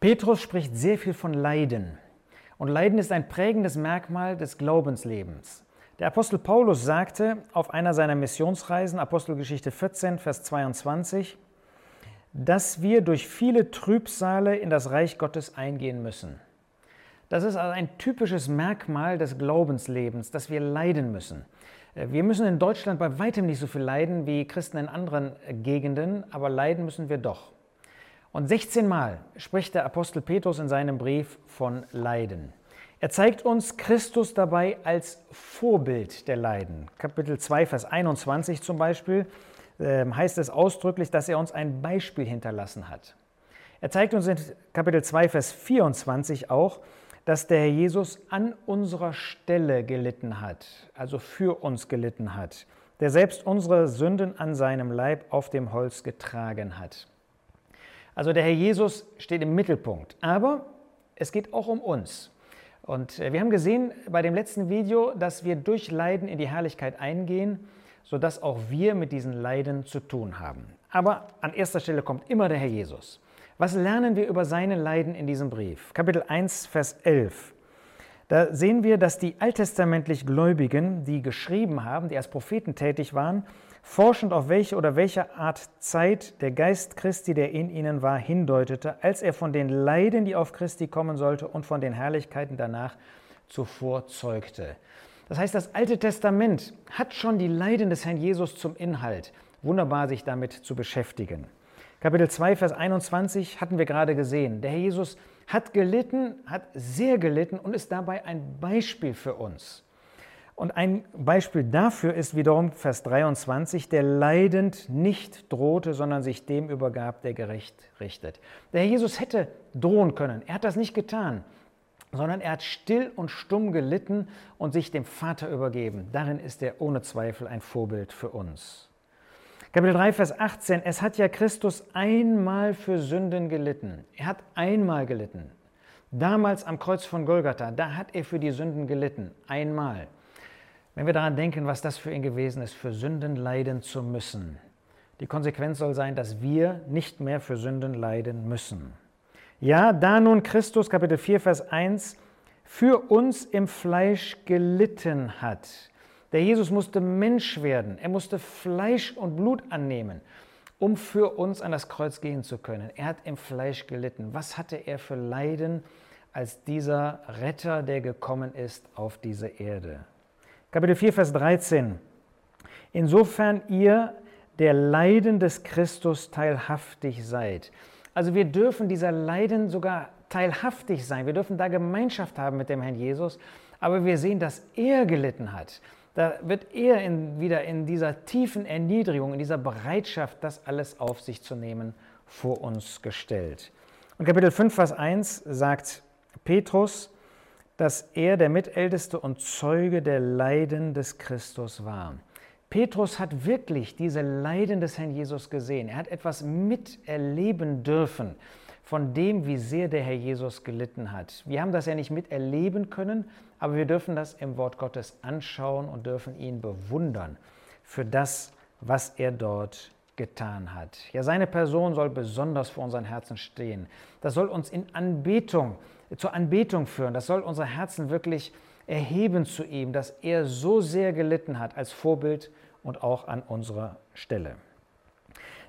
Petrus spricht sehr viel von Leiden. Und Leiden ist ein prägendes Merkmal des Glaubenslebens. Der Apostel Paulus sagte auf einer seiner Missionsreisen, Apostelgeschichte 14, Vers 22, dass wir durch viele Trübsale in das Reich Gottes eingehen müssen. Das ist also ein typisches Merkmal des Glaubenslebens, dass wir leiden müssen. Wir müssen in Deutschland bei weitem nicht so viel leiden wie Christen in anderen Gegenden, aber leiden müssen wir doch. Und 16 Mal spricht der Apostel Petrus in seinem Brief von Leiden. Er zeigt uns Christus dabei als Vorbild der Leiden. Kapitel 2, Vers 21 zum Beispiel ähm, heißt es ausdrücklich, dass er uns ein Beispiel hinterlassen hat. Er zeigt uns in Kapitel 2, Vers 24 auch, dass der Herr Jesus an unserer Stelle gelitten hat, also für uns gelitten hat, der selbst unsere Sünden an seinem Leib auf dem Holz getragen hat. Also der Herr Jesus steht im Mittelpunkt. Aber es geht auch um uns. Und äh, wir haben gesehen bei dem letzten Video, dass wir durch Leiden in die Herrlichkeit eingehen, sodass auch wir mit diesen Leiden zu tun haben. Aber an erster Stelle kommt immer der Herr Jesus. Was lernen wir über seine Leiden in diesem Brief? Kapitel 1, Vers 11. Da sehen wir, dass die alttestamentlich Gläubigen, die geschrieben haben, die als Propheten tätig waren, forschend auf welche oder welche Art Zeit der Geist Christi, der in ihnen war, hindeutete, als er von den Leiden, die auf Christi kommen sollte, und von den Herrlichkeiten danach zuvor zeugte. Das heißt, das Alte Testament hat schon die Leiden des Herrn Jesus zum Inhalt. Wunderbar, sich damit zu beschäftigen. Kapitel 2, Vers 21 hatten wir gerade gesehen. Der Herr Jesus hat gelitten, hat sehr gelitten und ist dabei ein Beispiel für uns. Und ein Beispiel dafür ist wiederum Vers 23, der leidend nicht drohte, sondern sich dem übergab, der gerecht richtet. Der Herr Jesus hätte drohen können. Er hat das nicht getan, sondern er hat still und stumm gelitten und sich dem Vater übergeben. Darin ist er ohne Zweifel ein Vorbild für uns. Kapitel 3, Vers 18. Es hat ja Christus einmal für Sünden gelitten. Er hat einmal gelitten. Damals am Kreuz von Golgatha, da hat er für die Sünden gelitten. Einmal. Wenn wir daran denken, was das für ihn gewesen ist, für Sünden leiden zu müssen. Die Konsequenz soll sein, dass wir nicht mehr für Sünden leiden müssen. Ja, da nun Christus, Kapitel 4, Vers 1, für uns im Fleisch gelitten hat. Der Jesus musste Mensch werden. Er musste Fleisch und Blut annehmen, um für uns an das Kreuz gehen zu können. Er hat im Fleisch gelitten. Was hatte er für Leiden als dieser Retter, der gekommen ist auf diese Erde? Kapitel 4, Vers 13. Insofern ihr der Leiden des Christus teilhaftig seid. Also wir dürfen dieser Leiden sogar teilhaftig sein. Wir dürfen da Gemeinschaft haben mit dem Herrn Jesus. Aber wir sehen, dass er gelitten hat. Da wird er in, wieder in dieser tiefen Erniedrigung, in dieser Bereitschaft, das alles auf sich zu nehmen, vor uns gestellt. Und Kapitel 5, Vers 1 sagt Petrus, dass er der Mitälteste und Zeuge der Leiden des Christus war. Petrus hat wirklich diese Leiden des Herrn Jesus gesehen. Er hat etwas miterleben dürfen von dem, wie sehr der Herr Jesus gelitten hat. Wir haben das ja nicht miterleben können, aber wir dürfen das im Wort Gottes anschauen und dürfen ihn bewundern für das, was er dort getan hat. Ja, seine Person soll besonders vor unseren Herzen stehen. Das soll uns in Anbetung zur Anbetung führen. Das soll unser Herzen wirklich erheben zu ihm, dass er so sehr gelitten hat als Vorbild und auch an unserer Stelle.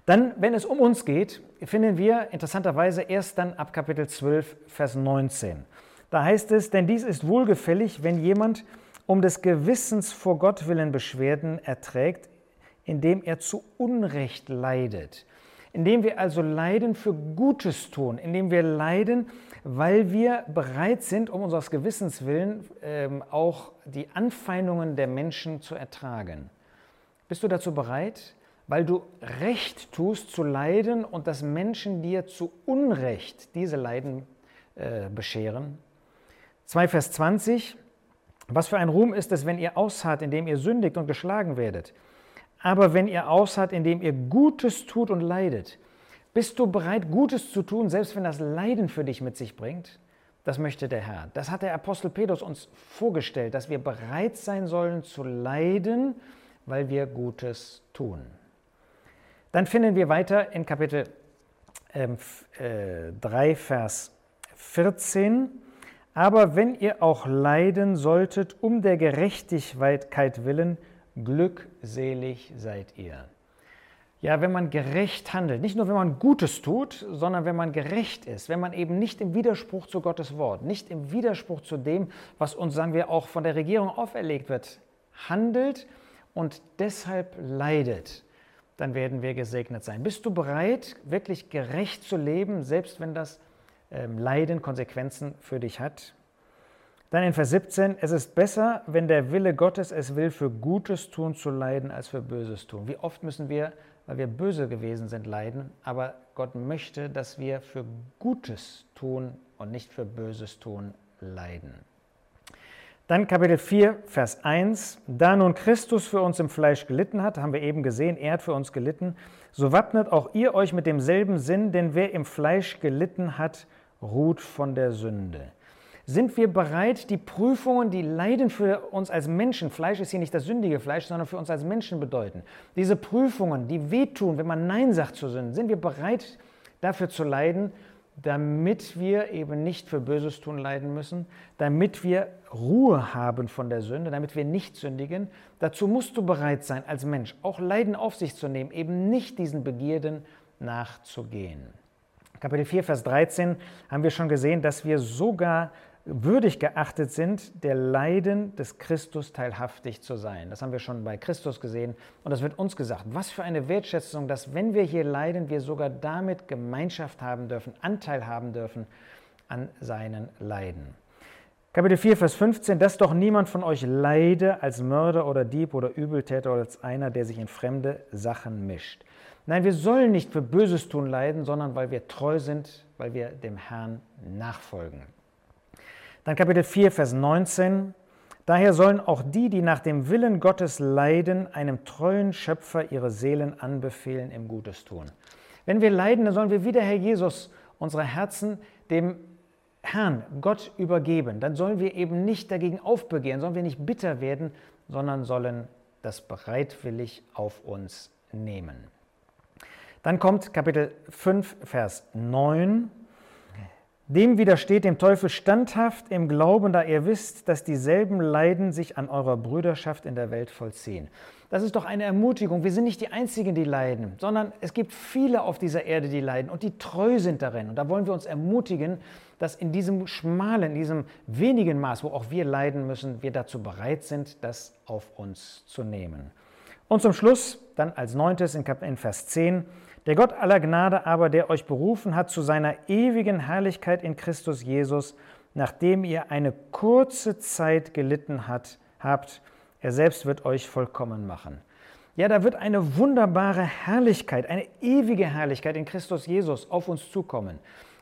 Dann, wenn es um uns geht, finden wir interessanterweise erst dann ab Kapitel 12, Vers 19. Da heißt es, denn dies ist wohlgefällig, wenn jemand um des Gewissens vor Gott willen Beschwerden erträgt, indem er zu Unrecht leidet. Indem wir also leiden für Gutes tun, indem wir leiden, weil wir bereit sind, um unseres Gewissens willen ähm, auch die Anfeindungen der Menschen zu ertragen. Bist du dazu bereit, weil du Recht tust zu leiden und dass Menschen dir zu Unrecht diese Leiden äh, bescheren? 2 Vers 20. Was für ein Ruhm ist es, wenn ihr ausharrt, indem ihr sündigt und geschlagen werdet? Aber wenn ihr ausharrt, indem ihr Gutes tut und leidet, bist du bereit, Gutes zu tun, selbst wenn das Leiden für dich mit sich bringt? Das möchte der Herr. Das hat der Apostel Petrus uns vorgestellt, dass wir bereit sein sollen zu leiden, weil wir Gutes tun. Dann finden wir weiter in Kapitel ähm, äh, 3, Vers 14. Aber wenn ihr auch leiden solltet um der Gerechtigkeit willen, glückselig seid ihr. Ja, wenn man gerecht handelt, nicht nur wenn man Gutes tut, sondern wenn man gerecht ist, wenn man eben nicht im Widerspruch zu Gottes Wort, nicht im Widerspruch zu dem, was uns, sagen wir, auch von der Regierung auferlegt wird, handelt und deshalb leidet, dann werden wir gesegnet sein. Bist du bereit, wirklich gerecht zu leben, selbst wenn das ähm, Leiden Konsequenzen für dich hat? Dann in Vers 17, es ist besser, wenn der Wille Gottes es will, für Gutes tun zu leiden, als für Böses tun. Wie oft müssen wir, weil wir böse gewesen sind, leiden, aber Gott möchte, dass wir für Gutes tun und nicht für Böses tun leiden. Dann Kapitel 4, Vers 1. Da nun Christus für uns im Fleisch gelitten hat, haben wir eben gesehen, er hat für uns gelitten, so wappnet auch ihr euch mit demselben Sinn, denn wer im Fleisch gelitten hat, ruht von der Sünde. Sind wir bereit, die Prüfungen, die Leiden für uns als Menschen, Fleisch ist hier nicht das sündige Fleisch, sondern für uns als Menschen bedeuten, diese Prüfungen, die wehtun, wenn man Nein sagt zu Sünden, sind wir bereit, dafür zu leiden damit wir eben nicht für Böses tun leiden müssen, damit wir Ruhe haben von der Sünde, damit wir nicht sündigen. Dazu musst du bereit sein, als Mensch auch Leiden auf sich zu nehmen, eben nicht diesen Begierden nachzugehen. Kapitel 4, Vers 13 haben wir schon gesehen, dass wir sogar würdig geachtet sind, der Leiden des Christus teilhaftig zu sein. Das haben wir schon bei Christus gesehen und das wird uns gesagt. Was für eine Wertschätzung, dass wenn wir hier leiden, wir sogar damit Gemeinschaft haben dürfen, Anteil haben dürfen an seinen Leiden. Kapitel 4, Vers 15, dass doch niemand von euch leide als Mörder oder Dieb oder Übeltäter oder als einer, der sich in fremde Sachen mischt. Nein, wir sollen nicht für Böses tun leiden, sondern weil wir treu sind, weil wir dem Herrn nachfolgen. Dann Kapitel 4, Vers 19. Daher sollen auch die, die nach dem Willen Gottes leiden, einem treuen Schöpfer ihre Seelen anbefehlen im Gutes tun. Wenn wir leiden, dann sollen wir wie der Herr Jesus unsere Herzen dem Herrn, Gott übergeben. Dann sollen wir eben nicht dagegen aufbegehren, sollen wir nicht bitter werden, sondern sollen das bereitwillig auf uns nehmen. Dann kommt Kapitel 5, Vers 9. Dem widersteht dem Teufel standhaft im Glauben, da ihr wisst, dass dieselben Leiden sich an eurer Brüderschaft in der Welt vollziehen. Das ist doch eine Ermutigung. Wir sind nicht die Einzigen, die leiden, sondern es gibt viele auf dieser Erde, die leiden und die treu sind darin. Und da wollen wir uns ermutigen, dass in diesem schmalen, in diesem wenigen Maß, wo auch wir leiden müssen, wir dazu bereit sind, das auf uns zu nehmen. Und zum Schluss, dann als neuntes in Vers 10, der Gott aller Gnade aber, der euch berufen hat zu seiner ewigen Herrlichkeit in Christus Jesus, nachdem ihr eine kurze Zeit gelitten hat, habt, er selbst wird euch vollkommen machen. Ja, da wird eine wunderbare Herrlichkeit, eine ewige Herrlichkeit in Christus Jesus auf uns zukommen.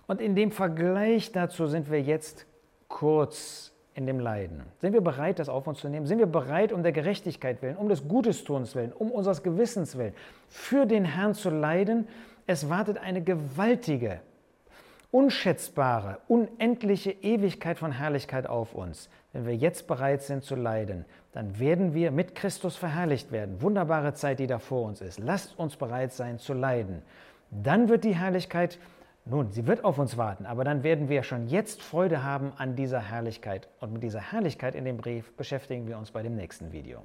Und in dem Vergleich dazu sind wir jetzt kurz in dem Leiden. Sind wir bereit, das auf uns zu nehmen? Sind wir bereit, um der Gerechtigkeit willen, um des Gutestuns willen, um unseres Gewissens willen, für den Herrn zu leiden? Es wartet eine gewaltige, unschätzbare, unendliche Ewigkeit von Herrlichkeit auf uns. Wenn wir jetzt bereit sind zu leiden, dann werden wir mit Christus verherrlicht werden. Wunderbare Zeit, die da vor uns ist. Lasst uns bereit sein zu leiden. Dann wird die Herrlichkeit nun, sie wird auf uns warten, aber dann werden wir schon jetzt Freude haben an dieser Herrlichkeit. Und mit dieser Herrlichkeit in dem Brief beschäftigen wir uns bei dem nächsten Video.